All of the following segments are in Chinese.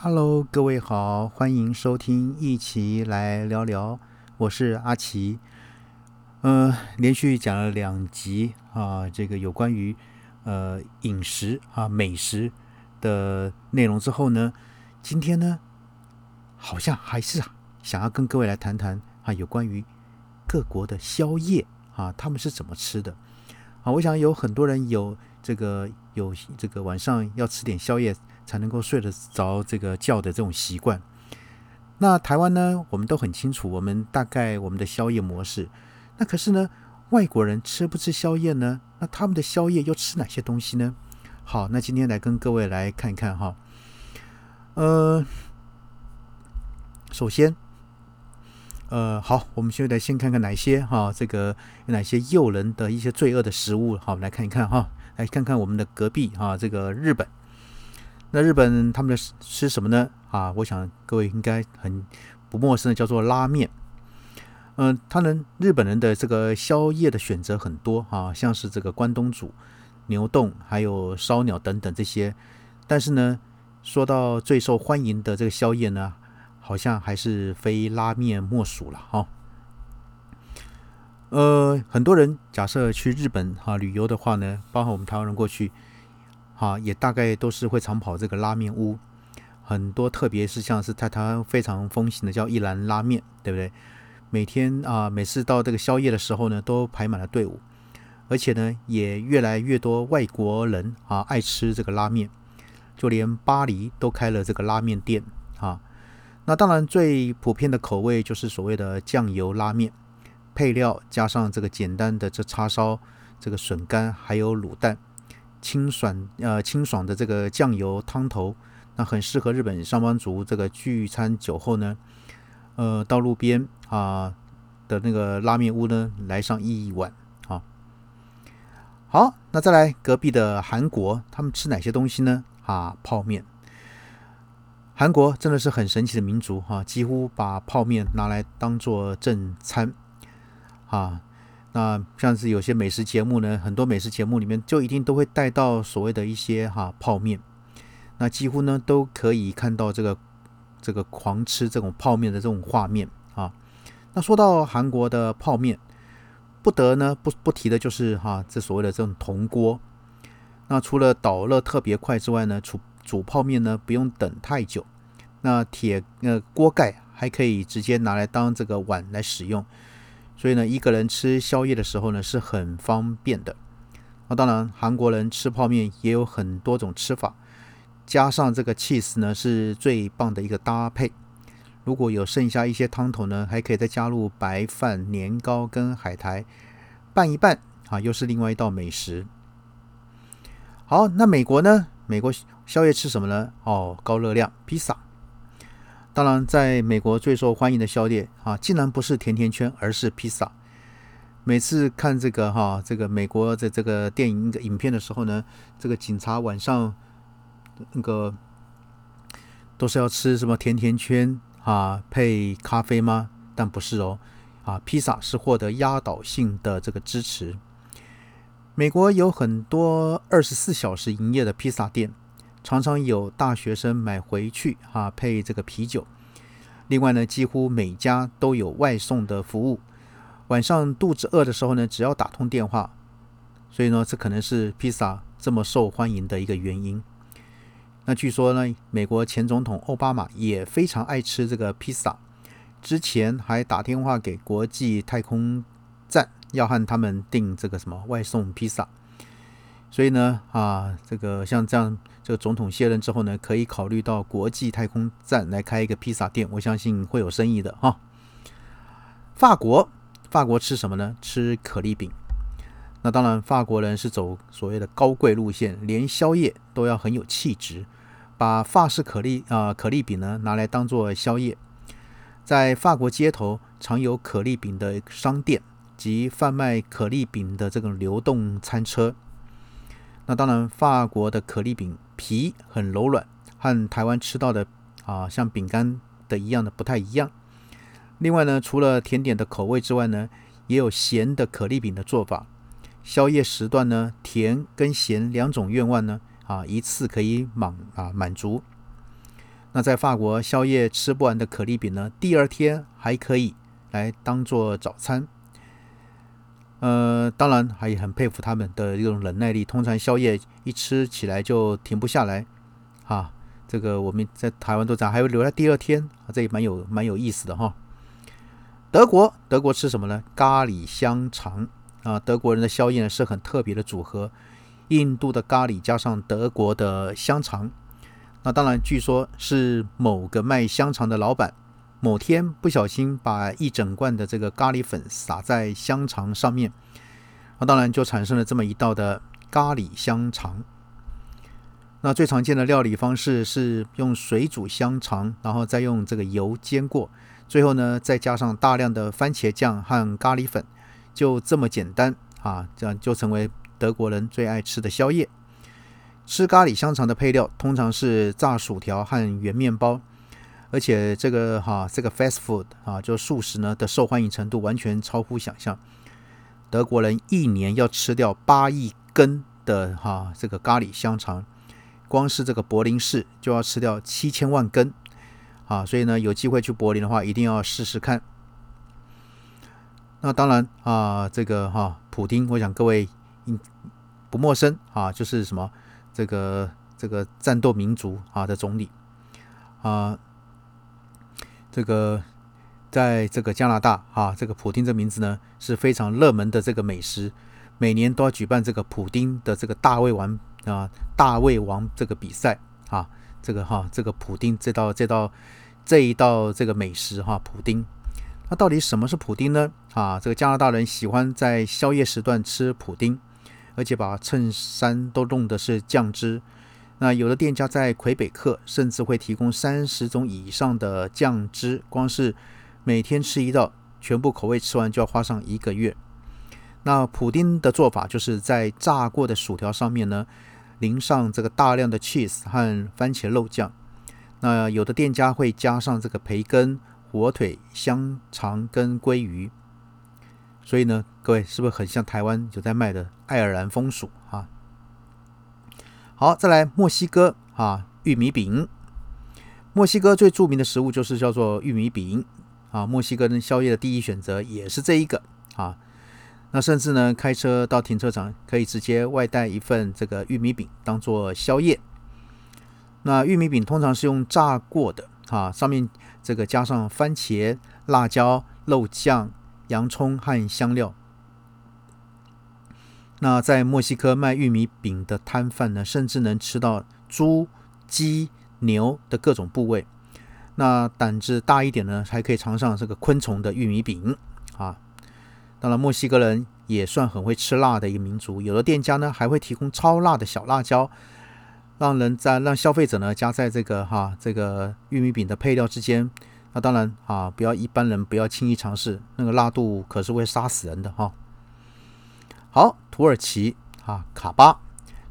Hello，各位好，欢迎收听一起来聊聊，我是阿奇。呃，连续讲了两集啊，这个有关于呃饮食啊美食的内容之后呢，今天呢，好像还是啊想要跟各位来谈谈啊有关于各国的宵夜啊，他们是怎么吃的啊？我想有很多人有这个有这个晚上要吃点宵夜。才能够睡得着这个觉的这种习惯。那台湾呢，我们都很清楚，我们大概我们的宵夜模式。那可是呢，外国人吃不吃宵夜呢？那他们的宵夜又吃哪些东西呢？好，那今天来跟各位来看一看哈。呃，首先，呃，好，我们现在先看看哪些哈，这个有哪些诱人的一些罪恶的食物。好，我们来看一看哈，来看看我们的隔壁哈，这个日本。那日本他们的吃什么呢？啊，我想各位应该很不陌生的，叫做拉面。嗯，他们日本人的这个宵夜的选择很多啊，像是这个关东煮、牛冻，还有烧鸟等等这些。但是呢，说到最受欢迎的这个宵夜呢，好像还是非拉面莫属了哈。呃，很多人假设去日本哈旅游的话呢，包括我们台湾人过去。啊，也大概都是会常跑这个拉面屋，很多特别是像是在台湾非常风行的叫一兰拉面，对不对？每天啊，每次到这个宵夜的时候呢，都排满了队伍，而且呢，也越来越多外国人啊爱吃这个拉面，就连巴黎都开了这个拉面店啊。那当然最普遍的口味就是所谓的酱油拉面，配料加上这个简单的这叉烧、这个笋干还有卤蛋。清爽呃清爽的这个酱油汤头，那很适合日本上班族这个聚餐酒后呢，呃到路边啊的那个拉面屋呢来上一碗啊。好，那再来隔壁的韩国，他们吃哪些东西呢？啊，泡面。韩国真的是很神奇的民族哈，几乎把泡面拿来当做正餐啊。那像是有些美食节目呢，很多美食节目里面就一定都会带到所谓的一些哈泡面，那几乎呢都可以看到这个这个狂吃这种泡面的这种画面啊。那说到韩国的泡面，不得呢不不提的就是哈这所谓的这种铜锅。那除了导热特别快之外呢，煮煮泡面呢不用等太久。那铁呃锅盖还可以直接拿来当这个碗来使用。所以呢，一个人吃宵夜的时候呢，是很方便的。那当然，韩国人吃泡面也有很多种吃法，加上这个 cheese 呢，是最棒的一个搭配。如果有剩下一些汤头呢，还可以再加入白饭、年糕跟海苔拌一拌啊，又是另外一道美食。好，那美国呢？美国宵夜吃什么呢？哦，高热量披萨。当然，在美国最受欢迎的宵夜啊，竟然不是甜甜圈，而是披萨。每次看这个哈，这个美国的这个电影影片的时候呢，这个警察晚上那个都是要吃什么甜甜圈啊，配咖啡吗？但不是哦，啊，披萨是获得压倒性的这个支持。美国有很多二十四小时营业的披萨店。常常有大学生买回去哈配这个啤酒。另外呢，几乎每家都有外送的服务。晚上肚子饿的时候呢，只要打通电话。所以呢，这可能是披萨这么受欢迎的一个原因。那据说呢，美国前总统奥巴马也非常爱吃这个披萨，之前还打电话给国际太空站，要和他们订这个什么外送披萨。所以呢，啊，这个像这样，这个总统卸任之后呢，可以考虑到国际太空站来开一个披萨店，我相信会有生意的哈。法国，法国吃什么呢？吃可丽饼。那当然，法国人是走所谓的高贵路线，连宵夜都要很有气质，把法式可丽啊可丽饼呢拿来当做宵夜。在法国街头，常有可丽饼的商店及贩卖可丽饼的这种流动餐车。那当然，法国的可丽饼皮很柔软，和台湾吃到的啊像饼干的一样的不太一样。另外呢，除了甜点的口味之外呢，也有咸的可丽饼的做法。宵夜时段呢，甜跟咸两种愿望呢啊一次可以满啊满足。那在法国宵夜吃不完的可丽饼呢，第二天还可以来当做早餐。呃，当然还很佩服他们的这种忍耐力，通常宵夜一吃起来就停不下来。哈，这个我们在台湾都这样，还会留在第二天，啊这也蛮有蛮有意思的哈。德国，德国吃什么呢？咖喱香肠啊，德国人的宵夜呢是很特别的组合，印度的咖喱加上德国的香肠。那当然，据说是某个卖香肠的老板某天不小心把一整罐的这个咖喱粉撒在香肠上面，那当然就产生了这么一道的咖喱香肠。那最常见的料理方式是用水煮香肠，然后再用这个油煎过，最后呢再加上大量的番茄酱和咖喱粉，就这么简单啊，这样就成为德国人最爱吃的宵夜。吃咖喱香肠的配料通常是炸薯条和圆面包，而且这个哈这个 fast food 啊，就素食呢的受欢迎程度完全超乎想象。德国人一年要吃掉八亿根的哈这个咖喱香肠，光是这个柏林市就要吃掉七千万根啊！所以呢，有机会去柏林的话，一定要试试看。那当然啊，这个哈普丁，我想各位应不陌生啊，就是什么？这个这个战斗民族啊的总理啊，这个在这个加拿大啊，这个普丁这名字呢是非常热门的这个美食，每年都要举办这个普丁的这个大胃王啊大胃王这个比赛啊，这个哈这个普丁这道这道这一道这个美食哈普丁，那到底什么是普丁呢？啊，这个加拿大人喜欢在宵夜时段吃普丁。而且把衬衫都弄的是酱汁，那有的店家在魁北克甚至会提供三十种以上的酱汁，光是每天吃一道，全部口味吃完就要花上一个月。那普丁的做法就是在炸过的薯条上面呢，淋上这个大量的 cheese 和番茄肉酱。那有的店家会加上这个培根、火腿、香肠跟鲑鱼。所以呢，各位是不是很像台湾有在卖的爱尔兰风薯？好，再来墨西哥啊，玉米饼。墨西哥最著名的食物就是叫做玉米饼啊。墨西哥人宵夜的第一选择也是这一个啊。那甚至呢，开车到停车场可以直接外带一份这个玉米饼当做宵夜。那玉米饼通常是用炸过的啊，上面这个加上番茄、辣椒、肉酱。洋葱和香料。那在墨西哥卖玉米饼的摊贩呢，甚至能吃到猪、鸡、牛的各种部位。那胆子大一点呢，还可以尝上这个昆虫的玉米饼啊。当然，墨西哥人也算很会吃辣的一个民族，有的店家呢还会提供超辣的小辣椒，让人在让消费者呢加在这个哈这个玉米饼的配料之间。那当然啊，不要一般人不要轻易尝试，那个辣度可是会杀死人的哈。好，土耳其啊，卡巴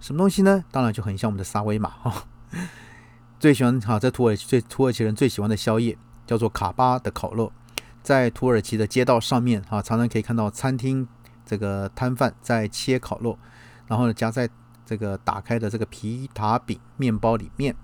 什么东西呢？当然就很像我们的沙威玛哈。最喜欢哈，在土耳其最土耳其人最喜欢的宵夜叫做卡巴的烤肉，在土耳其的街道上面啊，常常可以看到餐厅这个摊贩在切烤肉，然后呢夹在这个打开的这个皮塔饼面包里面。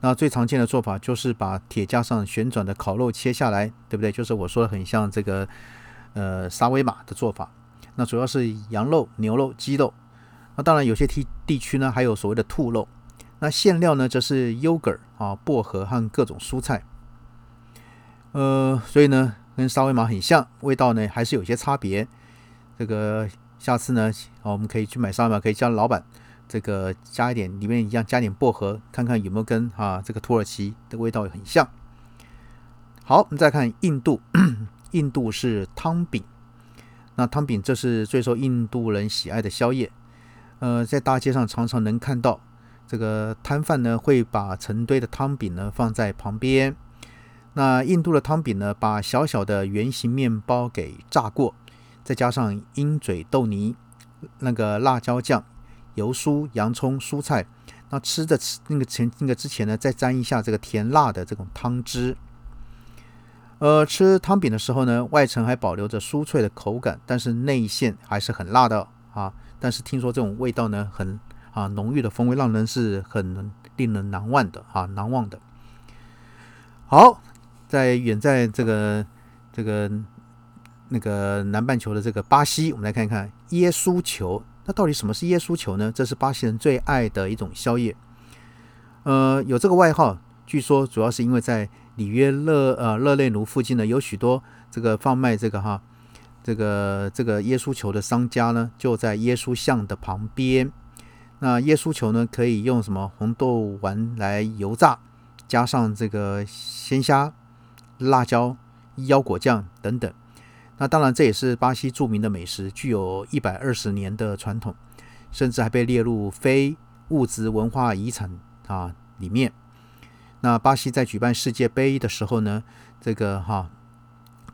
那最常见的做法就是把铁架上旋转的烤肉切下来，对不对？就是我说的很像这个呃沙威玛的做法。那主要是羊肉、牛肉、鸡肉。那当然有些地地区呢还有所谓的兔肉。那馅料呢则是 yogurt 啊、薄荷和各种蔬菜。呃，所以呢跟沙威玛很像，味道呢还是有些差别。这个下次呢，我们可以去买沙威玛，可以叫老板。这个加一点，里面一样加点薄荷，看看有没有跟啊这个土耳其的味道很像。好，我们再看印度，印度是汤饼。那汤饼这是最受印度人喜爱的宵夜。呃，在大街上常常能看到这个摊贩呢，会把成堆的汤饼呢放在旁边。那印度的汤饼呢，把小小的圆形面包给炸过，再加上鹰嘴豆泥、那个辣椒酱。油酥、洋葱、蔬菜，那吃的吃那个前那个之前呢，再沾一下这个甜辣的这种汤汁。呃，吃汤饼的时候呢，外层还保留着酥脆的口感，但是内馅还是很辣的啊。但是听说这种味道呢，很啊浓郁的风味，让人是很令人难忘的啊难忘的。好，在远在这个这个那个南半球的这个巴西，我们来看一看耶稣球。那到底什么是耶稣球呢？这是巴西人最爱的一种宵夜。呃，有这个外号，据说主要是因为在里约热呃热内卢附近呢，有许多这个贩卖这个哈这个这个耶稣球的商家呢，就在耶稣像的旁边。那耶稣球呢，可以用什么红豆丸来油炸，加上这个鲜虾、辣椒、腰果酱等等。那当然，这也是巴西著名的美食，具有一百二十年的传统，甚至还被列入非物质文化遗产啊里面。那巴西在举办世界杯的时候呢，这个哈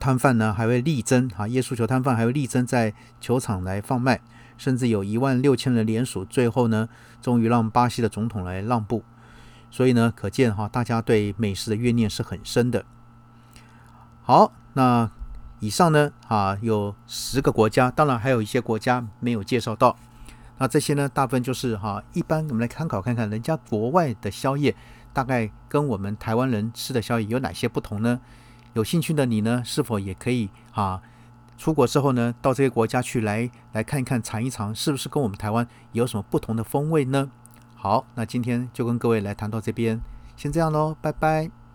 摊贩呢还会力争哈，耶稣球摊贩还会力争在球场来放卖。甚至有一万六千人联署，最后呢，终于让巴西的总统来让步。所以呢，可见哈，大家对美食的怨念是很深的。好，那以上呢，啊，有十个国家，当然还有一些国家没有介绍到。那这些呢，大部分就是哈，一般我们来参考看看，人家国外的宵夜大概跟我们台湾人吃的宵夜有哪些不同呢？有兴趣的你呢，是否也可以啊？出国之后呢，到这些国家去来来看一看、尝一尝，是不是跟我们台湾有什么不同的风味呢？好，那今天就跟各位来谈到这边，先这样喽，拜拜。